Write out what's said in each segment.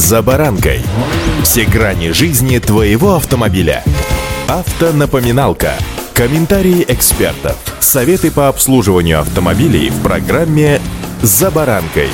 «За баранкой». Все грани жизни твоего автомобиля. Автонапоминалка. Комментарии экспертов. Советы по обслуживанию автомобилей в программе «За баранкой».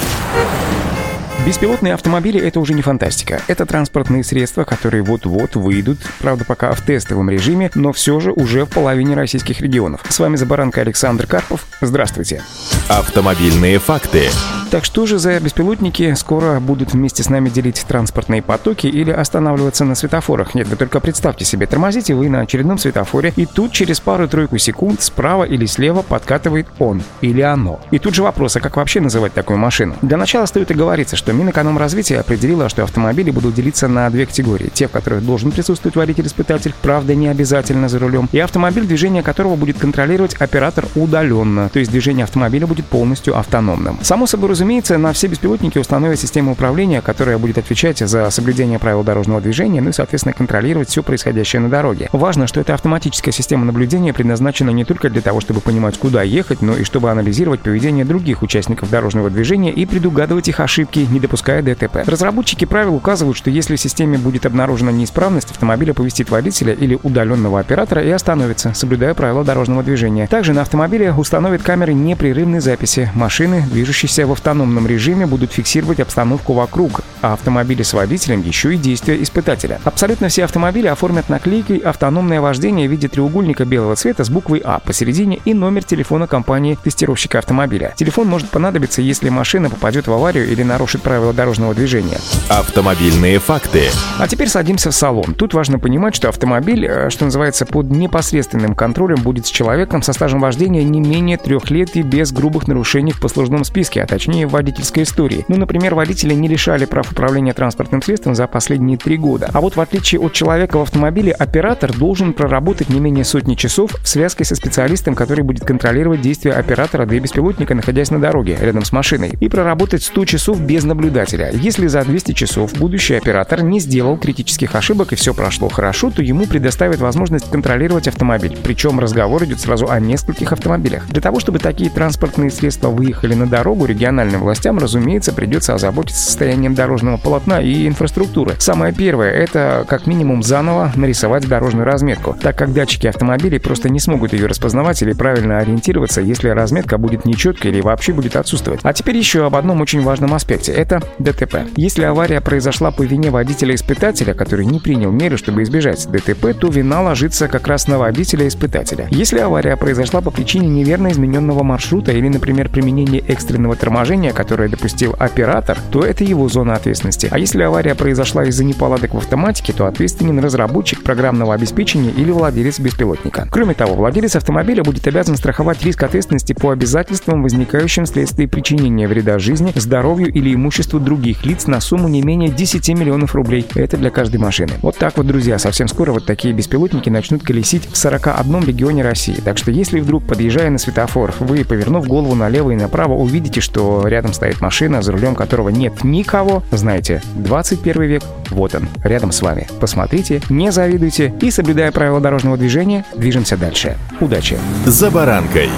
Беспилотные автомобили — это уже не фантастика. Это транспортные средства, которые вот-вот выйдут, правда, пока в тестовом режиме, но все же уже в половине российских регионов. С вами «За баранкой» Александр Карпов. Здравствуйте. Автомобильные факты. Так что же за беспилотники скоро будут вместе с нами делить транспортные потоки или останавливаться на светофорах? Нет, вы только представьте себе, тормозите вы на очередном светофоре, и тут через пару-тройку секунд справа или слева подкатывает он или оно. И тут же вопрос, а как вообще называть такую машину? Для начала стоит оговориться, что Минэкономразвитие определило, что автомобили будут делиться на две категории. Те, в которых должен присутствовать водитель-испытатель, правда, не обязательно за рулем, и автомобиль, движение которого будет контролировать оператор удаленно, то есть движение автомобиля будет полностью автономным. Само собой разумеется, на все беспилотники установят систему управления, которая будет отвечать за соблюдение правил дорожного движения, ну и, соответственно, контролировать все происходящее на дороге. Важно, что эта автоматическая система наблюдения предназначена не только для того, чтобы понимать, куда ехать, но и чтобы анализировать поведение других участников дорожного движения и предугадывать их ошибки, не допуская ДТП. Разработчики правил указывают, что если в системе будет обнаружена неисправность, автомобиль оповестит водителя или удаленного оператора и остановится, соблюдая правила дорожного движения. Также на автомобиле установят камеры непрерывной записи. Машины, движущиеся в автономном режиме будут фиксировать обстановку вокруг, а автомобили с водителем еще и действия испытателя. Абсолютно все автомобили оформят наклейкой «Автономное вождение» в виде треугольника белого цвета с буквой «А» посередине и номер телефона компании-тестировщика автомобиля. Телефон может понадобиться, если машина попадет в аварию или нарушит правила дорожного движения. Автомобильные факты. А теперь садимся в салон. Тут важно понимать, что автомобиль, э, что называется, под непосредственным контролем будет с человеком со стажем вождения не менее трех лет и без грубых нарушений в послужном списке, а точнее в водительской истории. Ну, например, водители не лишали прав управления транспортным средством за последние три года. А вот в отличие от человека в автомобиле, оператор должен проработать не менее сотни часов в связке со специалистом, который будет контролировать действия оператора, да и беспилотника, находясь на дороге, рядом с машиной, и проработать 100 часов без наблюдателя. Если за 200 часов будущий оператор не сделал критических ошибок и все прошло хорошо, то ему предоставят возможность контролировать автомобиль. Причем разговор идет сразу о нескольких автомобилях. Для того, чтобы такие транспортные средства выехали на дорогу, региональным властям, разумеется, придется озаботиться состоянием дорожного полотна и инфраструктуры. Самое первое — это как минимум заново нарисовать дорожную разметку, так как датчики автомобилей просто не смогут ее распознавать или правильно ориентироваться, если разметка будет нечеткой или вообще будет отсутствовать. А теперь еще об одном очень важном аспекте — это ДТП. Если авария произошла по вине водителя-испытателя, который не принял меры, чтобы избежать ДТП, то вина ложится как раз на водителя-испытателя. Если авария произошла по причине неверно измененного маршрута или, например, применения экстренного торможения, которое допустил оператор, то это его зона ответственности. А если авария произошла из-за неполадок в автоматике, то ответственен разработчик программного обеспечения или владелец беспилотника. Кроме того, владелец автомобиля будет обязан страховать риск ответственности по обязательствам, возникающим вследствие причинения вреда жизни, здоровью или имуществу других лиц на сумму не менее 10 миллионов рублей. Это для каждой машины. Вот так вот, друзья, совсем скоро вот такие беспилотники начнут колесить в 41 регионе России. Так что если вдруг, подъезжая на светофор, вы, повернув голову налево и направо, увидите, что рядом стоит машина, за рулем которого нет никого, знаете, 21 век, вот он, рядом с вами. Посмотрите, не завидуйте и, соблюдая правила дорожного движения, движемся дальше. Удачи! «За баранкой».